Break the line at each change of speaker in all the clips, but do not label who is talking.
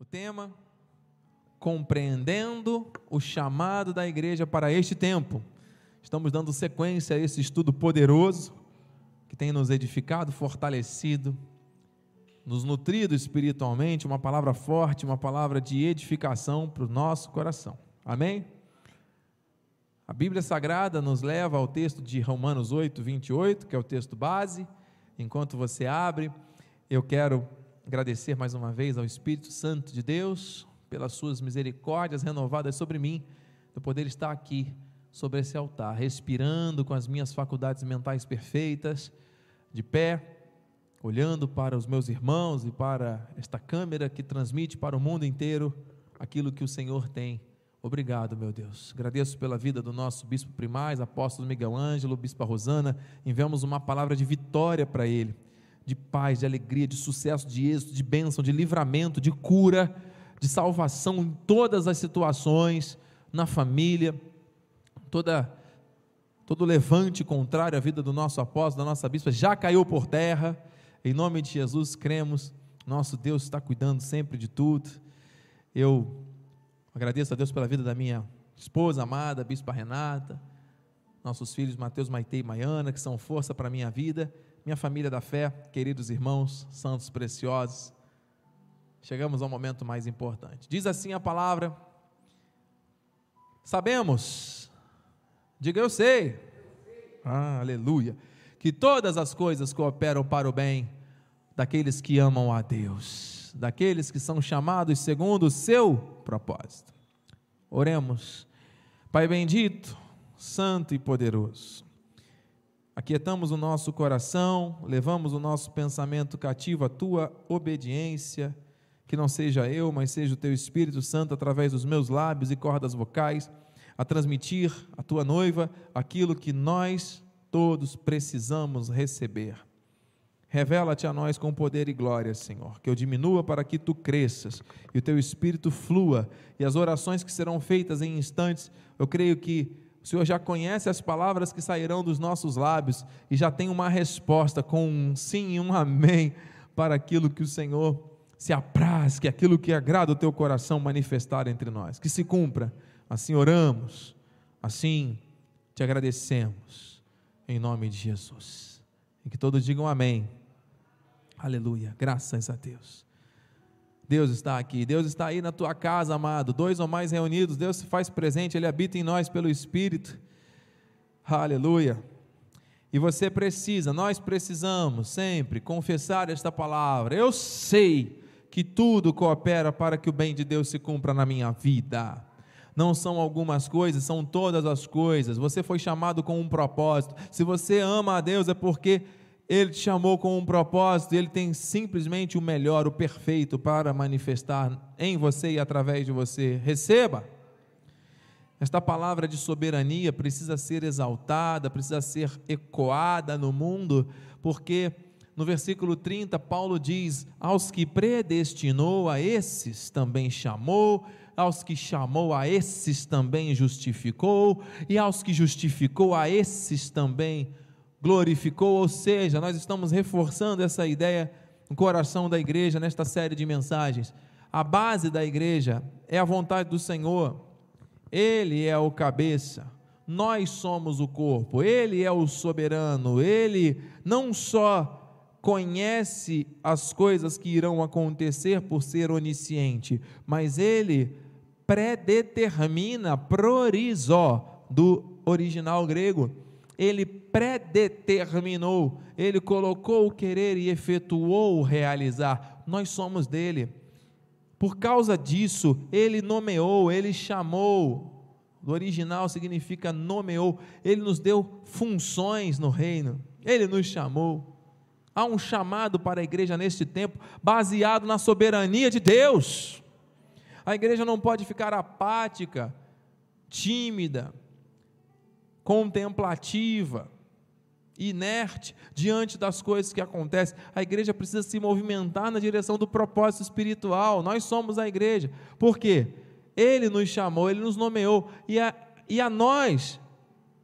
O tema: Compreendendo o chamado da igreja para este tempo. Estamos dando sequência a esse estudo poderoso que tem nos edificado, fortalecido, nos nutrido espiritualmente, uma palavra forte, uma palavra de edificação para o nosso coração. Amém? A Bíblia Sagrada nos leva ao texto de Romanos 8, 28, que é o texto base. Enquanto você abre, eu quero agradecer mais uma vez ao Espírito Santo de Deus pelas suas misericórdias renovadas sobre mim, de poder estar aqui sobre esse altar, respirando com as minhas faculdades mentais perfeitas, de pé, olhando para os meus irmãos e para esta câmera que transmite para o mundo inteiro aquilo que o Senhor tem. Obrigado, meu Deus. Agradeço pela vida do nosso bispo primaz, apóstolo Miguel Ângelo, bispa Rosana. Enviamos uma palavra de vitória para ele, de paz, de alegria, de sucesso, de êxito, de bênção, de livramento, de cura, de salvação em todas as situações, na família, toda todo levante contrário à vida do nosso apóstolo, da nossa bispa, já caiu por terra. Em nome de Jesus, cremos. Nosso Deus está cuidando sempre de tudo. Eu agradeço a Deus pela vida da minha esposa amada, bispa Renata, nossos filhos Mateus, Maite e Maiana, que são força para a minha vida, minha família da fé, queridos irmãos, santos preciosos. Chegamos ao momento mais importante. Diz assim a palavra: Sabemos, diga eu sei, ah, aleluia, que todas as coisas cooperam para o bem daqueles que amam a Deus, daqueles que são chamados segundo o seu propósito. Oremos, Pai bendito, santo e poderoso. Aquietamos o nosso coração, levamos o nosso pensamento cativo à tua obediência que não seja eu, mas seja o teu Espírito Santo através dos meus lábios e cordas vocais, a transmitir à tua noiva aquilo que nós todos precisamos receber. Revela-te a nós com poder e glória, Senhor, que eu diminua para que tu cresças e o teu espírito flua, e as orações que serão feitas em instantes, eu creio que o Senhor já conhece as palavras que sairão dos nossos lábios e já tem uma resposta com um sim e um amém para aquilo que o Senhor se apraz que aquilo que agrada o teu coração manifestar entre nós, que se cumpra. Assim oramos, assim te agradecemos, em nome de Jesus. E que todos digam amém. Aleluia, graças a Deus. Deus está aqui, Deus está aí na tua casa, amado. Dois ou mais reunidos, Deus se faz presente, Ele habita em nós pelo Espírito. Aleluia. E você precisa, nós precisamos sempre confessar esta palavra. Eu sei que tudo coopera para que o bem de Deus se cumpra na minha vida. Não são algumas coisas, são todas as coisas. Você foi chamado com um propósito. Se você ama a Deus, é porque Ele te chamou com um propósito, Ele tem simplesmente o melhor, o perfeito para manifestar em você e através de você. Receba! Esta palavra de soberania precisa ser exaltada, precisa ser ecoada no mundo, porque no versículo 30, Paulo diz: Aos que predestinou, a esses também chamou, aos que chamou, a esses também justificou, e aos que justificou, a esses também glorificou. Ou seja, nós estamos reforçando essa ideia no coração da igreja nesta série de mensagens. A base da igreja é a vontade do Senhor, Ele é o cabeça. Nós somos o corpo, Ele é o soberano, Ele não só conhece as coisas que irão acontecer por ser onisciente, mas ele predetermina, prorizó, do original grego. Ele predeterminou, ele colocou o querer e efetuou o realizar. Nós somos dele. Por causa disso, ele nomeou, ele chamou. Do original significa nomeou. Ele nos deu funções no reino. Ele nos chamou. Há um chamado para a igreja neste tempo baseado na soberania de Deus. A igreja não pode ficar apática, tímida, contemplativa, inerte diante das coisas que acontecem. A igreja precisa se movimentar na direção do propósito espiritual. Nós somos a igreja. Por quê? Ele nos chamou, ele nos nomeou e a, e a nós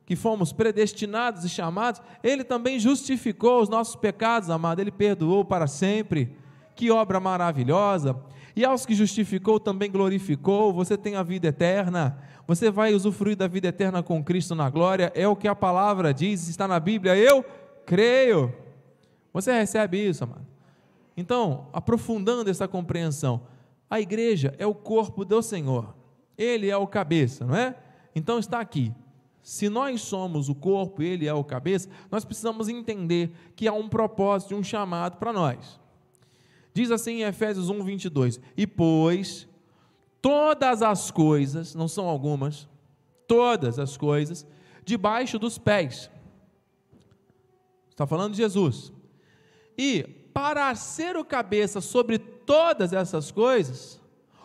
que fomos predestinados e chamados, Ele também justificou os nossos pecados, amado, Ele perdoou para sempre. Que obra maravilhosa! E aos que justificou também glorificou, você tem a vida eterna, você vai usufruir da vida eterna com Cristo na glória, é o que a palavra diz, está na Bíblia, eu creio. Você recebe isso, amado? Então, aprofundando essa compreensão, a igreja é o corpo do Senhor, ele é o cabeça, não é? Então está aqui. Se nós somos o corpo, ele é o cabeça, nós precisamos entender que há um propósito, um chamado para nós. Diz assim em Efésios 1, 22: E pois todas as coisas, não são algumas, todas as coisas, debaixo dos pés. Está falando de Jesus. E para ser o cabeça sobre todas essas coisas,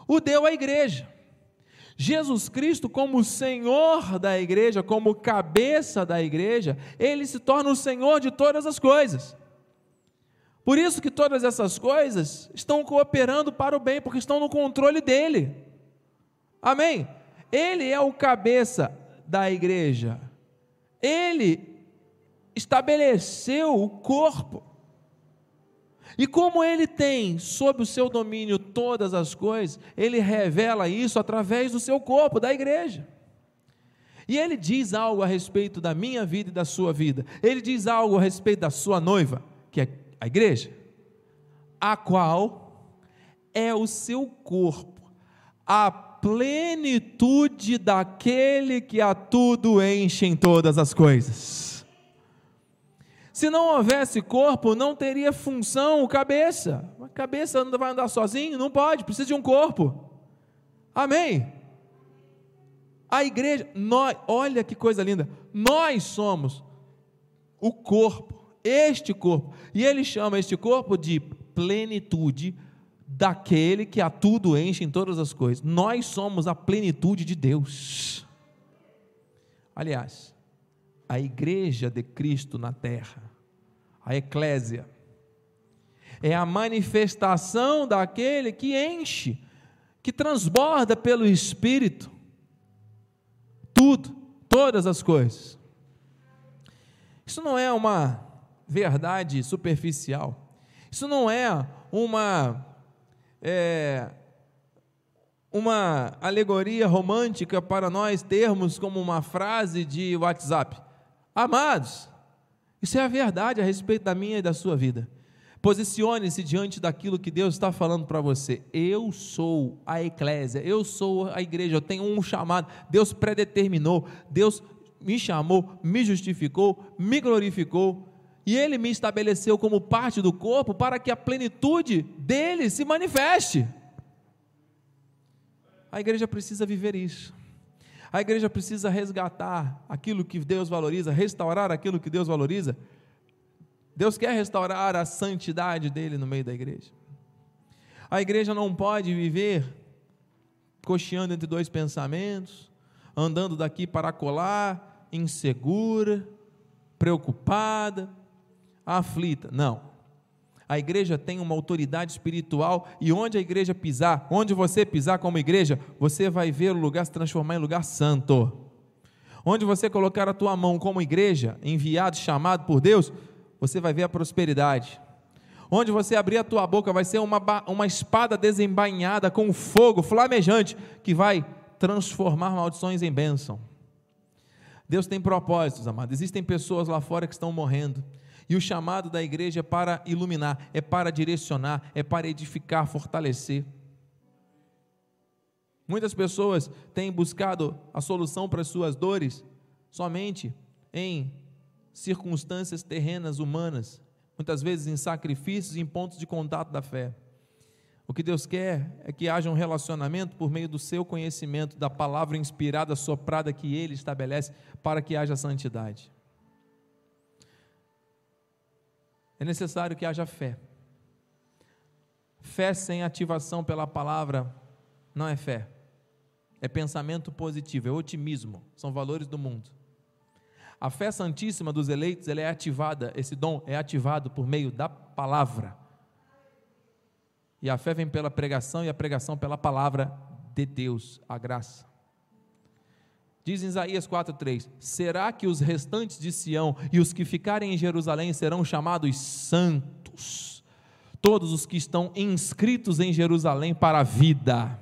o deu à igreja. Jesus Cristo, como Senhor da igreja, como cabeça da igreja, ele se torna o Senhor de todas as coisas. Por isso que todas essas coisas estão cooperando para o bem, porque estão no controle dele. Amém? Ele é o cabeça da igreja. Ele estabeleceu o corpo. E como ele tem sob o seu domínio todas as coisas, ele revela isso através do seu corpo, da igreja. E ele diz algo a respeito da minha vida e da sua vida. Ele diz algo a respeito da sua noiva, que é a igreja, a qual é o seu corpo, a plenitude daquele que a tudo enche em todas as coisas. Se não houvesse corpo, não teria função o cabeça. A cabeça não vai andar sozinho? Não pode, precisa de um corpo. Amém? A igreja, nós, olha que coisa linda, nós somos o corpo este corpo. E ele chama este corpo de plenitude daquele que a tudo enche em todas as coisas. Nós somos a plenitude de Deus. Aliás, a igreja de Cristo na terra, a eclésia, é a manifestação daquele que enche, que transborda pelo Espírito tudo, todas as coisas. Isso não é uma verdade superficial. Isso não é uma é, uma alegoria romântica para nós termos como uma frase de WhatsApp. Amados, isso é a verdade a respeito da minha e da sua vida. Posicione-se diante daquilo que Deus está falando para você. Eu sou a eclésia, eu sou a igreja, eu tenho um chamado. Deus predeterminou, Deus me chamou, me justificou, me glorificou e ele me estabeleceu como parte do corpo para que a plenitude dele se manifeste. A igreja precisa viver isso. A igreja precisa resgatar aquilo que Deus valoriza, restaurar aquilo que Deus valoriza. Deus quer restaurar a santidade dele no meio da igreja. A igreja não pode viver cocheando entre dois pensamentos, andando daqui para colar, insegura, preocupada aflita. Não. A igreja tem uma autoridade espiritual e onde a igreja pisar, onde você pisar como igreja, você vai ver o lugar se transformar em lugar santo. Onde você colocar a tua mão como igreja, enviado, chamado por Deus, você vai ver a prosperidade. Onde você abrir a tua boca vai ser uma, uma espada desembainhada com fogo flamejante que vai transformar maldições em bênção. Deus tem propósitos, amados. Existem pessoas lá fora que estão morrendo. E o chamado da igreja é para iluminar, é para direcionar, é para edificar, fortalecer. Muitas pessoas têm buscado a solução para as suas dores somente em circunstâncias terrenas humanas, muitas vezes em sacrifícios em pontos de contato da fé. O que Deus quer é que haja um relacionamento por meio do seu conhecimento, da palavra inspirada, soprada que Ele estabelece para que haja santidade. É necessário que haja fé. Fé sem ativação pela palavra não é fé. É pensamento positivo, é otimismo, são valores do mundo. A fé santíssima dos eleitos, ela é ativada, esse dom é ativado por meio da palavra. E a fé vem pela pregação e a pregação pela palavra de Deus, a graça. Diz em Isaías 4:3: Será que os restantes de Sião e os que ficarem em Jerusalém serão chamados santos? todos os que estão inscritos em Jerusalém para a vida.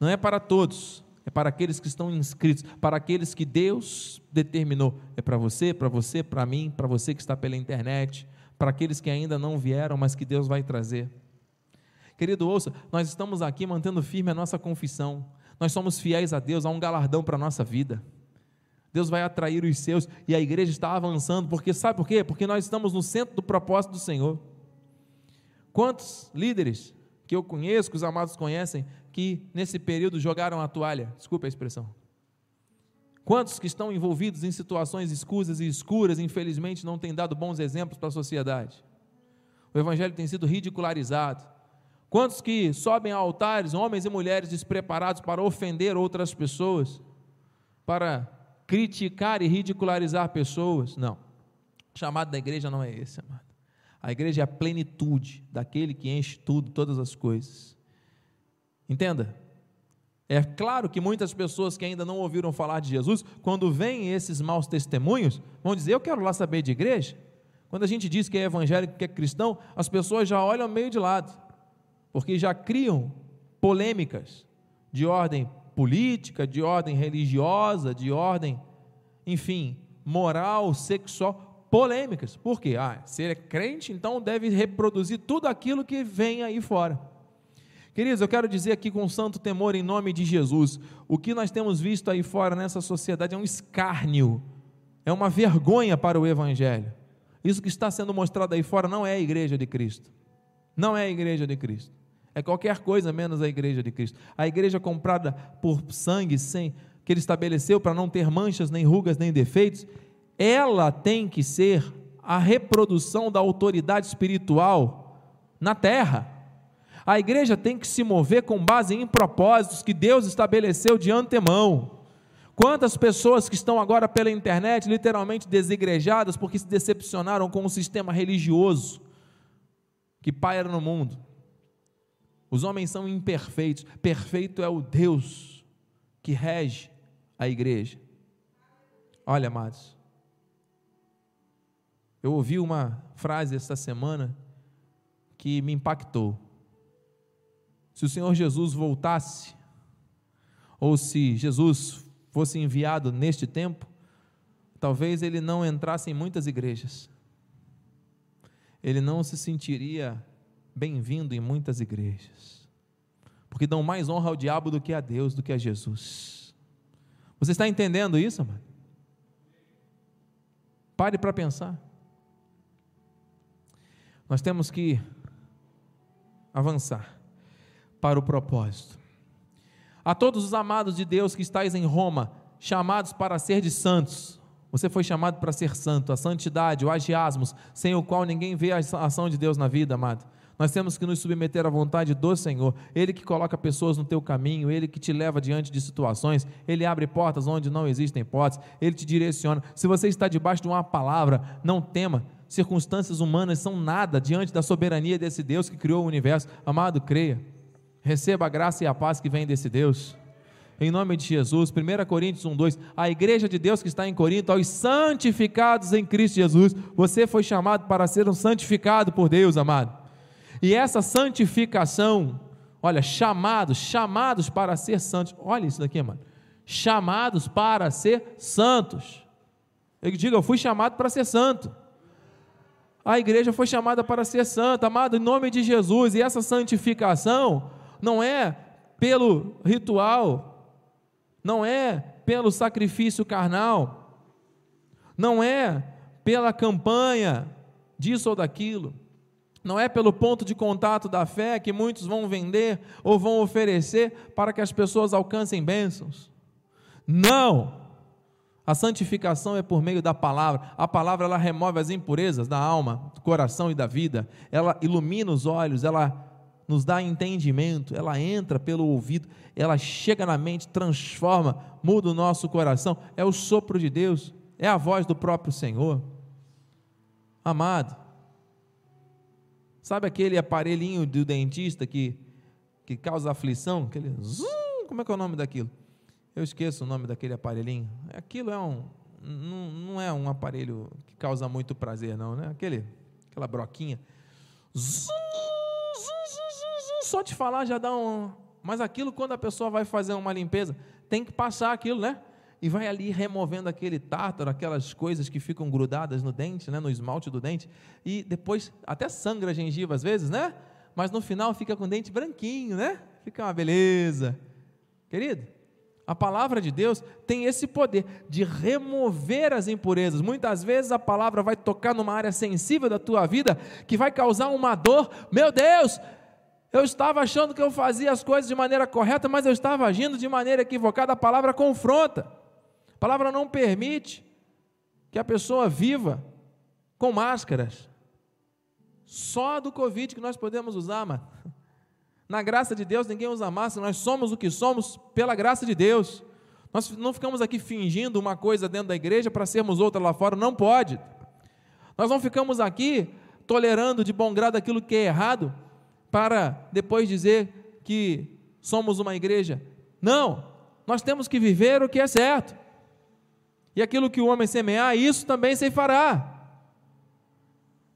Não é para todos, é para aqueles que estão inscritos, para aqueles que Deus determinou. É para você, para você, para mim, para você que está pela internet, para aqueles que ainda não vieram, mas que Deus vai trazer. Querido, ouça, nós estamos aqui mantendo firme a nossa confissão. Nós somos fiéis a Deus, há um galardão para a nossa vida. Deus vai atrair os seus e a igreja está avançando, porque sabe por quê? Porque nós estamos no centro do propósito do Senhor. Quantos líderes que eu conheço, que os amados conhecem, que nesse período jogaram a toalha? Desculpe a expressão. Quantos que estão envolvidos em situações escusas e escuras, infelizmente, não têm dado bons exemplos para a sociedade? O evangelho tem sido ridicularizado. Quantos que sobem a altares, homens e mulheres despreparados para ofender outras pessoas, para criticar e ridicularizar pessoas. Não. O chamado da igreja não é esse, amado. A igreja é a plenitude daquele que enche tudo, todas as coisas. Entenda? É claro que muitas pessoas que ainda não ouviram falar de Jesus, quando veem esses maus testemunhos, vão dizer: Eu quero lá saber de igreja. Quando a gente diz que é evangélico, que é cristão, as pessoas já olham meio de lado, porque já criam polêmicas de ordem política, de ordem religiosa, de ordem, enfim, moral, sexual, polêmicas. Por quê? Ah, se ele é crente, então deve reproduzir tudo aquilo que vem aí fora. Queridos, eu quero dizer aqui com santo temor em nome de Jesus, o que nós temos visto aí fora nessa sociedade é um escárnio, é uma vergonha para o Evangelho. Isso que está sendo mostrado aí fora não é a igreja de Cristo. Não é a igreja de Cristo. É qualquer coisa menos a igreja de Cristo. A igreja comprada por sangue, sem que ele estabeleceu para não ter manchas, nem rugas, nem defeitos, ela tem que ser a reprodução da autoridade espiritual na terra. A igreja tem que se mover com base em propósitos que Deus estabeleceu de antemão. Quantas pessoas que estão agora pela internet literalmente desigrejadas porque se decepcionaram com o sistema religioso que paira no mundo? Os homens são imperfeitos, perfeito é o Deus que rege a igreja. Olha, amados, eu ouvi uma frase esta semana que me impactou. Se o Senhor Jesus voltasse, ou se Jesus fosse enviado neste tempo, talvez ele não entrasse em muitas igrejas. Ele não se sentiria bem-vindo em muitas igrejas, porque dão mais honra ao diabo do que a Deus, do que a Jesus. Você está entendendo isso, mano? Pare para pensar. Nós temos que avançar para o propósito. A todos os amados de Deus que estáis em Roma, chamados para ser de santos, você foi chamado para ser santo, a santidade, o agiasmos, sem o qual ninguém vê a ação de Deus na vida, amado. Nós temos que nos submeter à vontade do Senhor. Ele que coloca pessoas no teu caminho, ele que te leva diante de situações, ele abre portas onde não existem portas, ele te direciona. Se você está debaixo de uma palavra, não tema. Circunstâncias humanas são nada diante da soberania desse Deus que criou o universo. Amado, creia. Receba a graça e a paz que vem desse Deus em nome de Jesus. 1 Coríntios 1:2. A igreja de Deus que está em Corinto, aos santificados em Cristo Jesus. Você foi chamado para ser um santificado por Deus, amado. E essa santificação, olha, chamados, chamados para ser santos. Olha isso daqui, mano. Chamados para ser santos. Eu digo, eu fui chamado para ser santo. A igreja foi chamada para ser santa, amado, em nome de Jesus. E essa santificação não é pelo ritual, não é pelo sacrifício carnal, não é pela campanha disso ou daquilo. Não é pelo ponto de contato da fé que muitos vão vender ou vão oferecer para que as pessoas alcancem bênçãos. Não! A santificação é por meio da palavra. A palavra ela remove as impurezas da alma, do coração e da vida. Ela ilumina os olhos, ela nos dá entendimento, ela entra pelo ouvido, ela chega na mente, transforma, muda o nosso coração. É o sopro de Deus, é a voz do próprio Senhor. Amado, Sabe aquele aparelhinho do dentista que, que causa aflição? Aquele zum, como é que é o nome daquilo? Eu esqueço o nome daquele aparelhinho. Aquilo é um, não, não é um aparelho que causa muito prazer, não, né? Aquele, aquela broquinha. Só te falar já dá um. Mas aquilo, quando a pessoa vai fazer uma limpeza, tem que passar aquilo, né? E vai ali removendo aquele tártaro, aquelas coisas que ficam grudadas no dente, né? no esmalte do dente. E depois até sangra a gengiva às vezes, né? Mas no final fica com o dente branquinho, né? Fica uma beleza. Querido, a palavra de Deus tem esse poder de remover as impurezas. Muitas vezes a palavra vai tocar numa área sensível da tua vida que vai causar uma dor. Meu Deus, eu estava achando que eu fazia as coisas de maneira correta, mas eu estava agindo de maneira equivocada. A palavra confronta. A palavra não permite que a pessoa viva com máscaras. Só do Covid que nós podemos usar, mano. Na graça de Deus, ninguém usa máscara, nós somos o que somos pela graça de Deus. Nós não ficamos aqui fingindo uma coisa dentro da igreja para sermos outra lá fora, não pode. Nós não ficamos aqui tolerando de bom grado aquilo que é errado, para depois dizer que somos uma igreja. Não, nós temos que viver o que é certo. E aquilo que o homem semear, isso também se fará.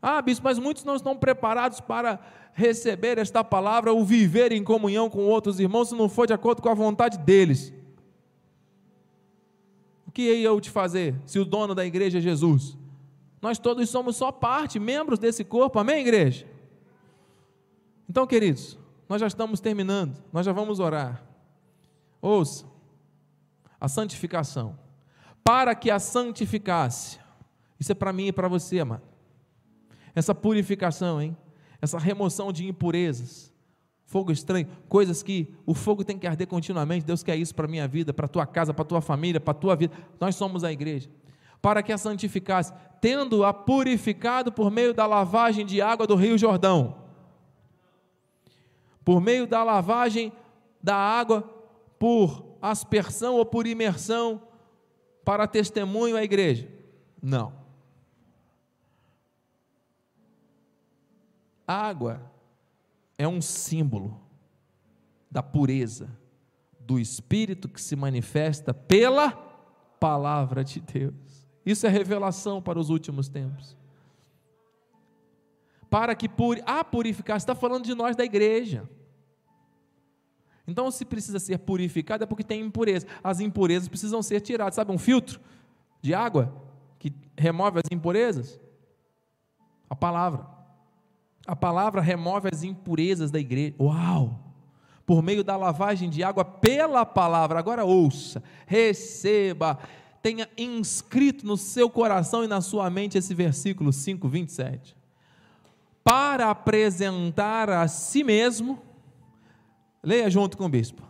Ah, bispo, mas muitos não estão preparados para receber esta palavra, o viver em comunhão com outros irmãos, se não for de acordo com a vontade deles. O que ia eu te fazer se o dono da igreja é Jesus? Nós todos somos só parte, membros desse corpo, amém, igreja? Então, queridos, nós já estamos terminando, nós já vamos orar. Ouça, a santificação. Para que a santificasse, isso é para mim e para você, amado. Essa purificação, hein? essa remoção de impurezas, fogo estranho, coisas que o fogo tem que arder continuamente. Deus quer isso para minha vida, para tua casa, para tua família, para tua vida. Nós somos a igreja. Para que a santificasse, tendo-a purificado por meio da lavagem de água do Rio Jordão. Por meio da lavagem da água por aspersão ou por imersão para testemunho à igreja. Não. Água é um símbolo da pureza do Espírito que se manifesta pela palavra de Deus. Isso é revelação para os últimos tempos. Para que puri a purificar, está falando de nós da igreja. Então, se precisa ser purificado, é porque tem impureza. As impurezas precisam ser tiradas. Sabe um filtro de água que remove as impurezas? A palavra. A palavra remove as impurezas da igreja. Uau! Por meio da lavagem de água pela palavra. Agora ouça, receba, tenha inscrito no seu coração e na sua mente esse versículo 5, 27. Para apresentar a si mesmo, leia junto com o bispo,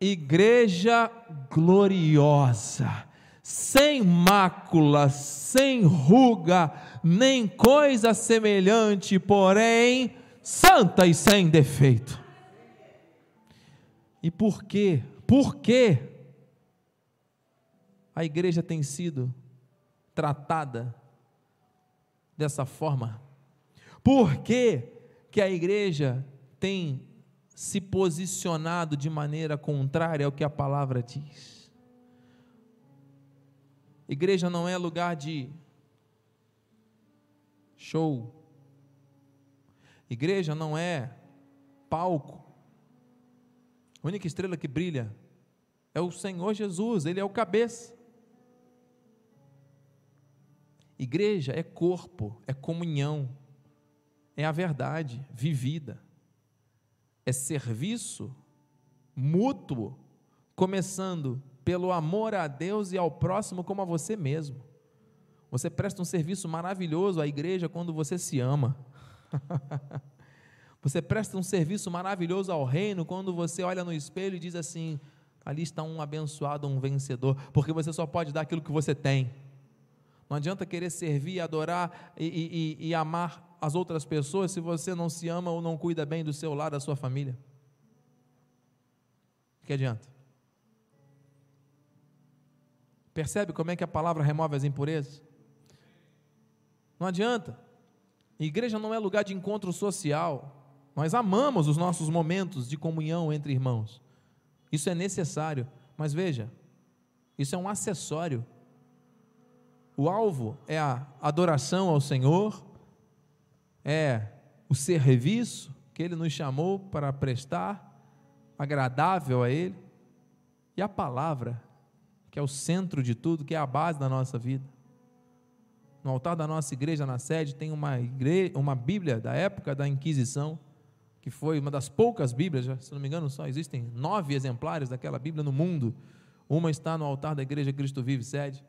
igreja gloriosa sem mácula, sem ruga, nem coisa semelhante, porém santa e sem defeito. E por quê? Por quê a igreja tem sido tratada dessa forma? Por que, que a igreja tem se posicionado de maneira contrária ao que a palavra diz? Igreja não é lugar de show. Igreja não é palco. A única estrela que brilha é o Senhor Jesus, Ele é o cabeça. Igreja é corpo, é comunhão, é a verdade vivida, é serviço mútuo, começando pelo amor a Deus e ao próximo como a você mesmo. Você presta um serviço maravilhoso à igreja quando você se ama. você presta um serviço maravilhoso ao reino quando você olha no espelho e diz assim: ali está um abençoado, um vencedor, porque você só pode dar aquilo que você tem. Não adianta querer servir, adorar e, e, e amar as outras pessoas se você não se ama ou não cuida bem do seu lar, da sua família. Que adianta? Percebe como é que a palavra remove as impurezas? Não adianta. igreja não é lugar de encontro social. Nós amamos os nossos momentos de comunhão entre irmãos. Isso é necessário. Mas veja, isso é um acessório. O alvo é a adoração ao Senhor, é o serviço que Ele nos chamou para prestar, agradável a Ele, e a palavra, que é o centro de tudo, que é a base da nossa vida. No altar da nossa igreja, na sede, tem uma, igreja, uma Bíblia da época da Inquisição, que foi uma das poucas Bíblias, se não me engano, só existem nove exemplares daquela Bíblia no mundo. Uma está no altar da igreja Cristo Vive Sede.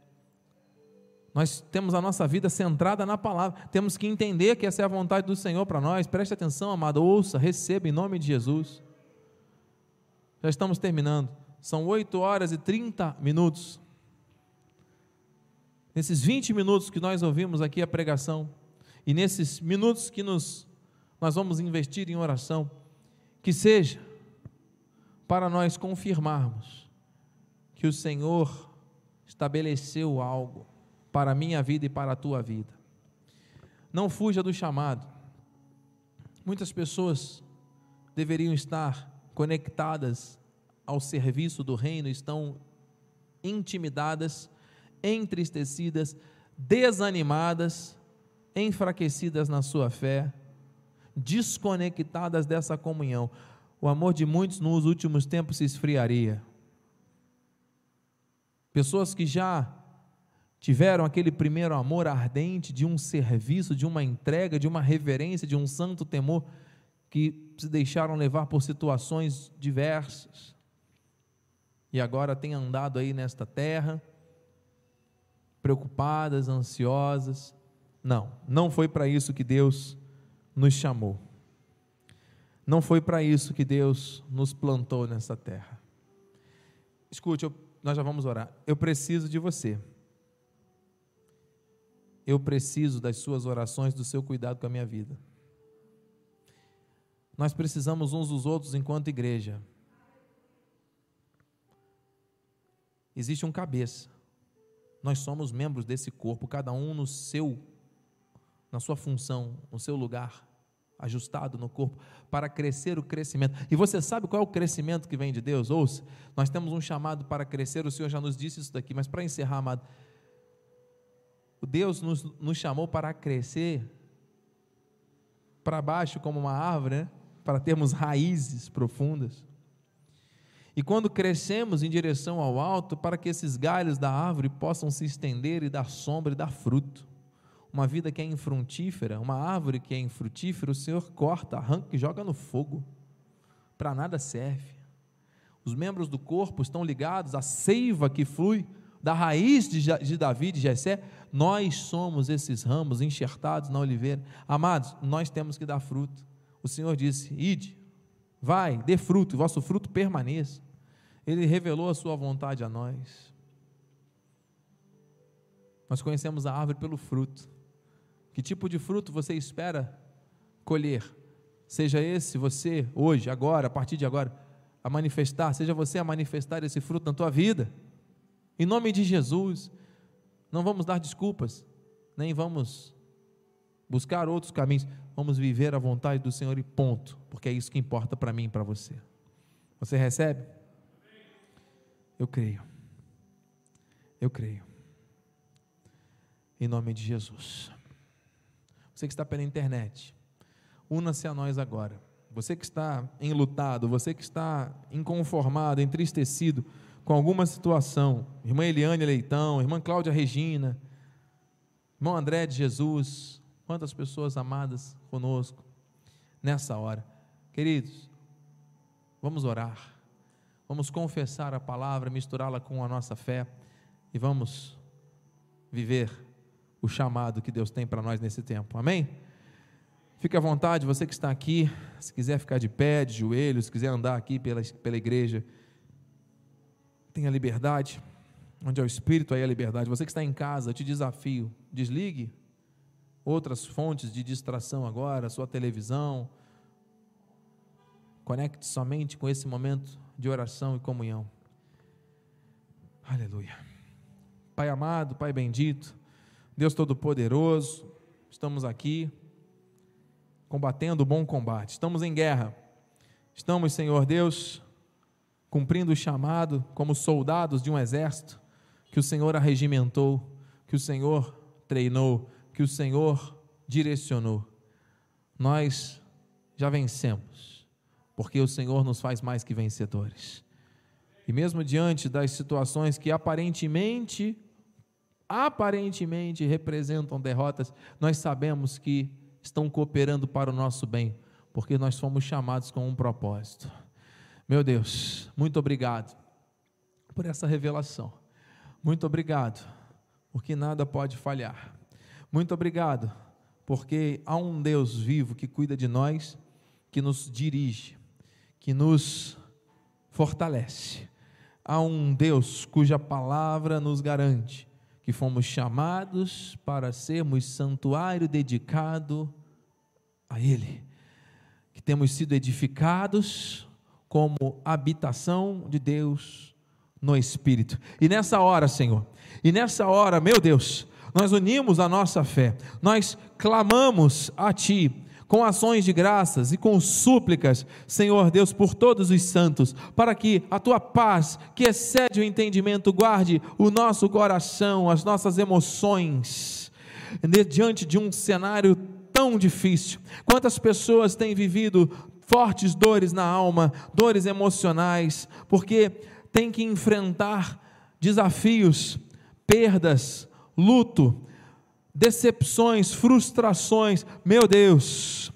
Nós temos a nossa vida centrada na palavra. Temos que entender que essa é a vontade do Senhor para nós. Preste atenção, amado. Ouça, receba em nome de Jesus. Já estamos terminando. São 8 horas e 30 minutos. Nesses 20 minutos que nós ouvimos aqui a pregação, e nesses minutos que nos, nós vamos investir em oração, que seja para nós confirmarmos que o Senhor estabeleceu algo para a minha vida e para a tua vida. Não fuja do chamado. Muitas pessoas deveriam estar conectadas ao serviço do reino, estão intimidadas, entristecidas, desanimadas, enfraquecidas na sua fé, desconectadas dessa comunhão. O amor de muitos nos últimos tempos se esfriaria. Pessoas que já tiveram aquele primeiro amor ardente de um serviço, de uma entrega, de uma reverência, de um santo temor, que se deixaram levar por situações diversas. E agora têm andado aí nesta terra, preocupadas, ansiosas. Não, não foi para isso que Deus nos chamou. Não foi para isso que Deus nos plantou nessa terra. Escute, eu, nós já vamos orar. Eu preciso de você. Eu preciso das suas orações, do seu cuidado com a minha vida. Nós precisamos uns dos outros enquanto igreja. Existe um cabeça. Nós somos membros desse corpo, cada um no seu na sua função, no seu lugar, ajustado no corpo, para crescer o crescimento. E você sabe qual é o crescimento que vem de Deus? Ouça, nós temos um chamado para crescer, o Senhor já nos disse isso daqui, mas para encerrar, amado, Deus nos, nos chamou para crescer para baixo como uma árvore, né? para termos raízes profundas. E quando crescemos em direção ao alto, para que esses galhos da árvore possam se estender e dar sombra e dar fruto. Uma vida que é infrutífera, uma árvore que é infrutífera, o Senhor corta, arranca e joga no fogo. Para nada serve. Os membros do corpo estão ligados à seiva que flui da raiz de, Davi, de Jessé, nós somos esses ramos enxertados na oliveira. Amados, nós temos que dar fruto. O Senhor disse: Ide, vai, dê fruto, e vosso fruto permaneça. Ele revelou a sua vontade a nós. Nós conhecemos a árvore pelo fruto. Que tipo de fruto você espera colher? Seja esse você, hoje, agora, a partir de agora, a manifestar, seja você a manifestar esse fruto na tua vida. Em nome de Jesus, não vamos dar desculpas, nem vamos buscar outros caminhos, vamos viver a vontade do Senhor e ponto, porque é isso que importa para mim e para você. Você recebe? Eu creio. Eu creio. Em nome de Jesus. Você que está pela internet, una-se a nós agora. Você que está enlutado, você que está inconformado, entristecido, com alguma situação, irmã Eliane Leitão, irmã Cláudia Regina, irmão André de Jesus, quantas pessoas amadas conosco nessa hora. Queridos, vamos orar, vamos confessar a palavra, misturá-la com a nossa fé e vamos viver o chamado que Deus tem para nós nesse tempo, amém? Fique à vontade, você que está aqui, se quiser ficar de pé, de joelhos, se quiser andar aqui pela, pela igreja, tenha liberdade. Onde é o Espírito, aí é a liberdade. Você que está em casa, te desafio, desligue outras fontes de distração agora, sua televisão. Conecte somente com esse momento de oração e comunhão. Aleluia. Pai amado, Pai bendito, Deus Todo-Poderoso, estamos aqui combatendo o bom combate. Estamos em guerra. Estamos, Senhor Deus, cumprindo o chamado como soldados de um exército que o Senhor arregimentou, que o Senhor treinou, que o Senhor direcionou. nós já vencemos, porque o Senhor nos faz mais que vencedores. E mesmo diante das situações que aparentemente, aparentemente representam derrotas, nós sabemos que estão cooperando para o nosso bem, porque nós fomos chamados com um propósito. Meu Deus, muito obrigado por essa revelação. Muito obrigado, porque nada pode falhar. Muito obrigado, porque há um Deus vivo que cuida de nós, que nos dirige, que nos fortalece. Há um Deus cuja palavra nos garante que fomos chamados para sermos santuário dedicado a Ele, que temos sido edificados como habitação de Deus no Espírito. E nessa hora, Senhor, e nessa hora, meu Deus, nós unimos a nossa fé, nós clamamos a Ti com ações de graças e com súplicas, Senhor Deus, por todos os santos, para que a tua paz, que excede o entendimento, guarde o nosso coração, as nossas emoções, diante de um cenário tão difícil. Quantas pessoas têm vivido fortes dores na alma, dores emocionais, porque têm que enfrentar desafios, perdas, luto, decepções, frustrações. Meu Deus,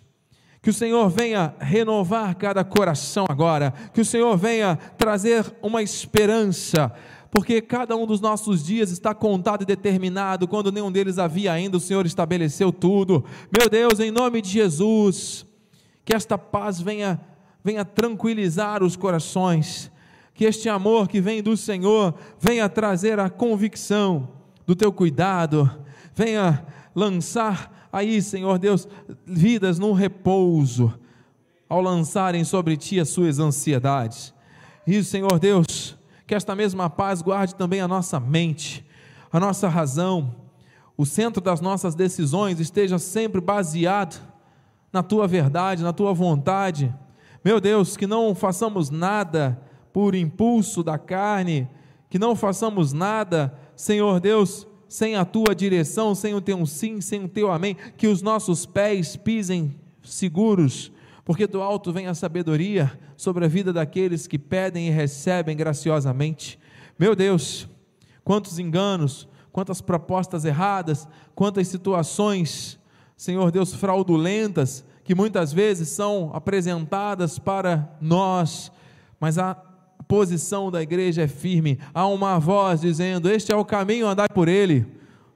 que o Senhor venha renovar cada coração agora, que o Senhor venha trazer uma esperança, porque cada um dos nossos dias está contado e determinado, quando nenhum deles havia ainda, o Senhor estabeleceu tudo. Meu Deus, em nome de Jesus, que esta paz venha, venha tranquilizar os corações, que este amor que vem do Senhor venha trazer a convicção do teu cuidado, venha lançar aí, Senhor Deus, vidas num repouso, ao lançarem sobre ti as suas ansiedades. E, Senhor Deus, que esta mesma paz guarde também a nossa mente, a nossa razão, o centro das nossas decisões esteja sempre baseado na tua verdade, na tua vontade. Meu Deus, que não façamos nada por impulso da carne, que não façamos nada, Senhor Deus, sem a tua direção, sem o teu sim, sem o teu amém, que os nossos pés pisem seguros, porque do alto vem a sabedoria sobre a vida daqueles que pedem e recebem graciosamente. Meu Deus, quantos enganos, quantas propostas erradas, quantas situações Senhor Deus, fraudulentas, que muitas vezes são apresentadas para nós, mas a posição da igreja é firme, há uma voz dizendo: Este é o caminho, andai por ele.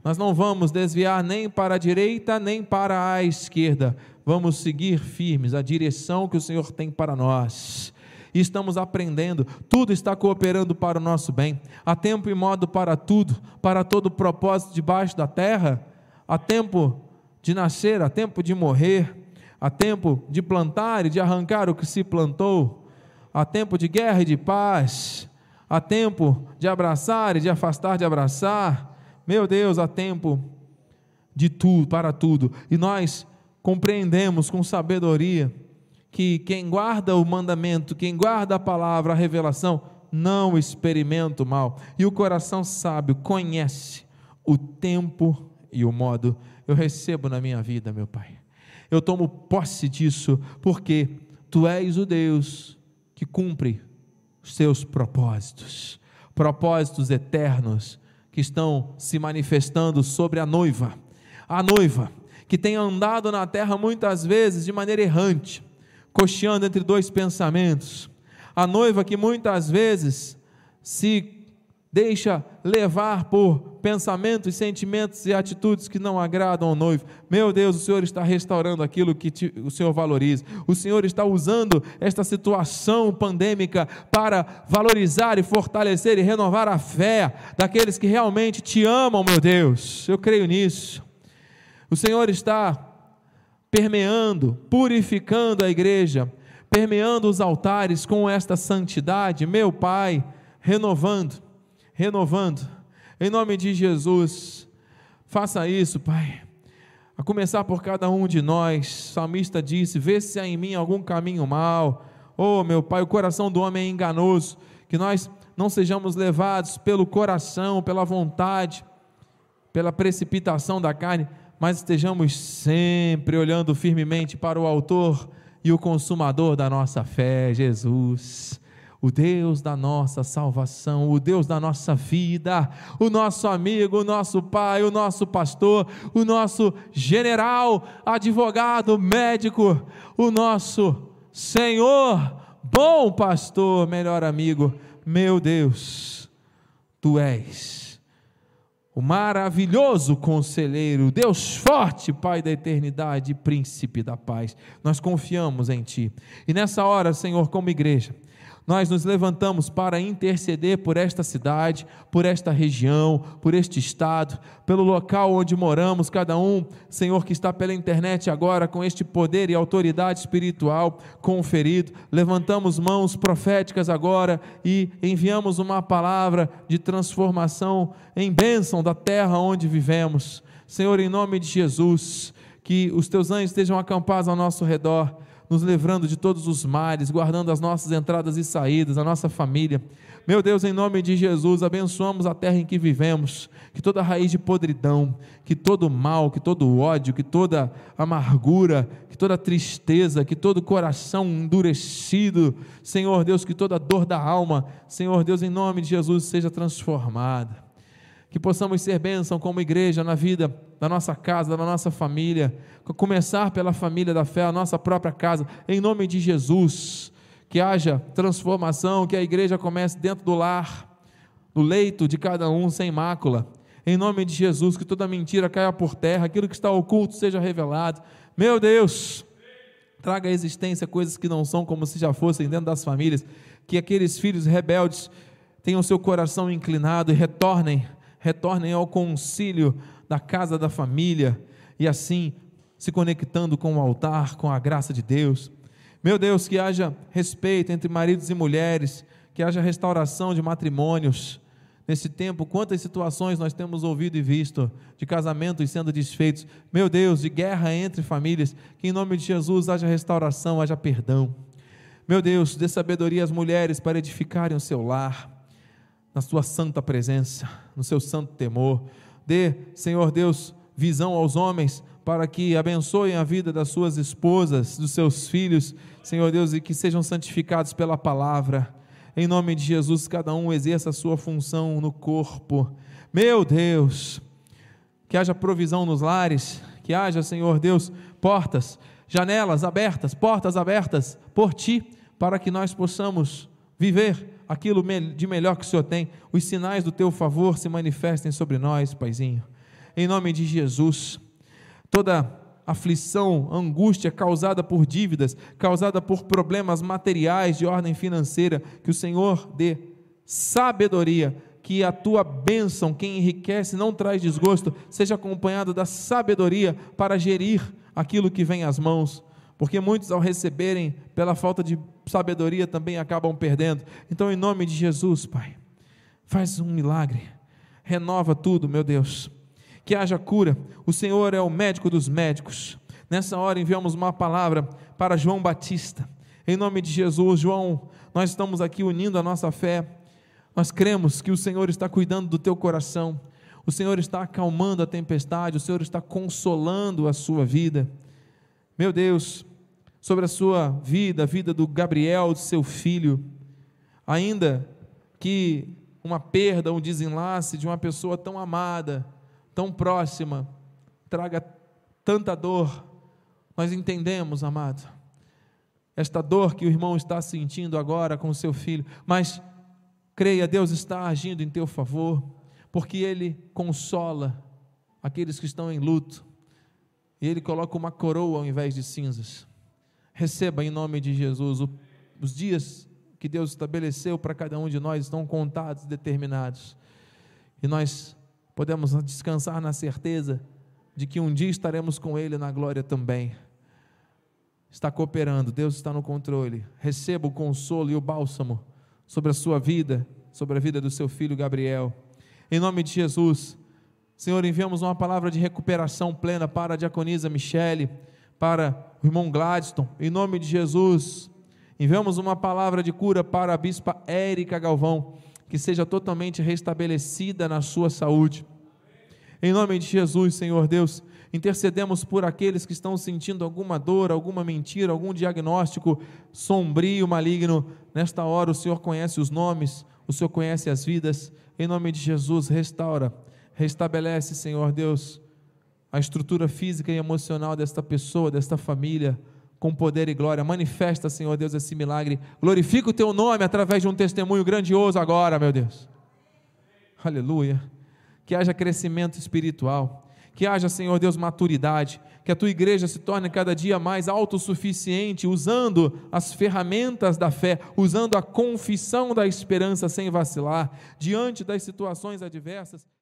Nós não vamos desviar nem para a direita, nem para a esquerda, vamos seguir firmes a direção que o Senhor tem para nós. E estamos aprendendo, tudo está cooperando para o nosso bem. Há tempo e modo para tudo, para todo propósito debaixo da terra. Há tempo de nascer, há tempo de morrer, há tempo de plantar e de arrancar o que se plantou, há tempo de guerra e de paz, há tempo de abraçar e de afastar de abraçar. Meu Deus, há tempo de tudo, para tudo. E nós compreendemos com sabedoria que quem guarda o mandamento, quem guarda a palavra, a revelação, não experimenta o mal. E o coração sábio conhece o tempo e o modo eu recebo na minha vida, meu Pai. Eu tomo posse disso, porque Tu és o Deus que cumpre os Seus propósitos, propósitos eternos que estão se manifestando sobre a noiva. A noiva que tem andado na terra muitas vezes de maneira errante, cocheando entre dois pensamentos. A noiva que muitas vezes se deixa levar por pensamentos, sentimentos e atitudes que não agradam ao noivo. Meu Deus, o Senhor está restaurando aquilo que te, o Senhor valoriza. O Senhor está usando esta situação pandêmica para valorizar e fortalecer e renovar a fé daqueles que realmente te amam, meu Deus. Eu creio nisso. O Senhor está permeando, purificando a igreja, permeando os altares com esta santidade, meu Pai, renovando renovando. Em nome de Jesus, faça isso, Pai. A começar por cada um de nós. O salmista disse: Vê se há em mim algum caminho mal. Oh, meu Pai, o coração do homem é enganoso. Que nós não sejamos levados pelo coração, pela vontade, pela precipitação da carne, mas estejamos sempre olhando firmemente para o Autor e o Consumador da nossa fé, Jesus o Deus da nossa salvação, o Deus da nossa vida, o nosso amigo, o nosso pai, o nosso pastor, o nosso general, advogado, médico, o nosso Senhor, bom pastor, melhor amigo, meu Deus, tu és o maravilhoso conselheiro, Deus forte, Pai da eternidade, príncipe da paz. Nós confiamos em Ti. E nessa hora, Senhor, como igreja, nós nos levantamos para interceder por esta cidade, por esta região, por este estado, pelo local onde moramos, cada um, Senhor, que está pela internet agora com este poder e autoridade espiritual conferido. Levantamos mãos proféticas agora e enviamos uma palavra de transformação em bênção da terra onde vivemos. Senhor, em nome de Jesus, que os teus anjos estejam acampados ao nosso redor nos livrando de todos os males, guardando as nossas entradas e saídas, a nossa família. Meu Deus, em nome de Jesus, abençoamos a terra em que vivemos, que toda raiz de podridão, que todo mal, que todo ódio, que toda amargura, que toda tristeza, que todo coração endurecido, Senhor Deus, que toda dor da alma, Senhor Deus, em nome de Jesus, seja transformada que possamos ser bênção como igreja na vida da nossa casa, da nossa família, começar pela família da fé, a nossa própria casa, em nome de Jesus, que haja transformação, que a igreja comece dentro do lar, no leito de cada um, sem mácula, em nome de Jesus, que toda mentira caia por terra, aquilo que está oculto seja revelado, meu Deus, traga à existência coisas que não são como se já fossem dentro das famílias, que aqueles filhos rebeldes tenham seu coração inclinado e retornem retornem ao concílio da casa da família e assim se conectando com o altar, com a graça de Deus. Meu Deus, que haja respeito entre maridos e mulheres, que haja restauração de matrimônios. Nesse tempo, quantas situações nós temos ouvido e visto de casamentos sendo desfeitos. Meu Deus, de guerra entre famílias, que em nome de Jesus haja restauração, haja perdão. Meu Deus, dê sabedoria às mulheres para edificarem o seu lar na sua santa presença, no seu santo temor. Dê, Senhor Deus, visão aos homens para que abençoem a vida das suas esposas, dos seus filhos, Senhor Deus, e que sejam santificados pela palavra. Em nome de Jesus, cada um exerça a sua função no corpo. Meu Deus, que haja provisão nos lares, que haja, Senhor Deus, portas, janelas abertas, portas abertas por ti, para que nós possamos viver aquilo de melhor que o Senhor tem, os sinais do teu favor se manifestem sobre nós, Paizinho. Em nome de Jesus, toda aflição, angústia causada por dívidas, causada por problemas materiais de ordem financeira, que o Senhor dê sabedoria, que a tua bênção, quem enriquece, não traz desgosto, seja acompanhado da sabedoria para gerir aquilo que vem às mãos porque muitos, ao receberem pela falta de sabedoria, também acabam perdendo. Então, em nome de Jesus, Pai, faz um milagre, renova tudo, meu Deus, que haja cura. O Senhor é o médico dos médicos. Nessa hora, enviamos uma palavra para João Batista. Em nome de Jesus, João, nós estamos aqui unindo a nossa fé. Nós cremos que o Senhor está cuidando do teu coração. O Senhor está acalmando a tempestade, o Senhor está consolando a sua vida. Meu Deus, sobre a sua vida, a vida do Gabriel, do seu filho, ainda que uma perda, um desenlace de uma pessoa tão amada, tão próxima, traga tanta dor, nós entendemos, amado, esta dor que o irmão está sentindo agora com o seu filho, mas creia, Deus está agindo em teu favor, porque Ele consola aqueles que estão em luto, e Ele coloca uma coroa ao invés de cinzas. Receba em nome de Jesus. O, os dias que Deus estabeleceu para cada um de nós estão contados, determinados. E nós podemos descansar na certeza de que um dia estaremos com Ele na glória também. Está cooperando, Deus está no controle. Receba o consolo e o bálsamo sobre a sua vida, sobre a vida do seu filho Gabriel. Em nome de Jesus. Senhor, enviamos uma palavra de recuperação plena para a diaconisa Michele, para o irmão Gladstone, em nome de Jesus. Enviamos uma palavra de cura para a bispa Érica Galvão, que seja totalmente restabelecida na sua saúde. Em nome de Jesus, Senhor Deus, Intercedemos por aqueles que estão sentindo alguma dor, alguma mentira, algum diagnóstico sombrio, maligno. Nesta hora, o Senhor conhece os nomes, o Senhor conhece as vidas. Em nome de Jesus, restaura, restabelece, Senhor Deus, a estrutura física e emocional desta pessoa, desta família com poder e glória. Manifesta, Senhor Deus, esse milagre. Glorifica o teu nome através de um testemunho grandioso agora, meu Deus. Aleluia. Que haja crescimento espiritual. Que haja, Senhor Deus, maturidade. Que a tua igreja se torne cada dia mais autossuficiente, usando as ferramentas da fé, usando a confissão da esperança sem vacilar, diante das situações adversas.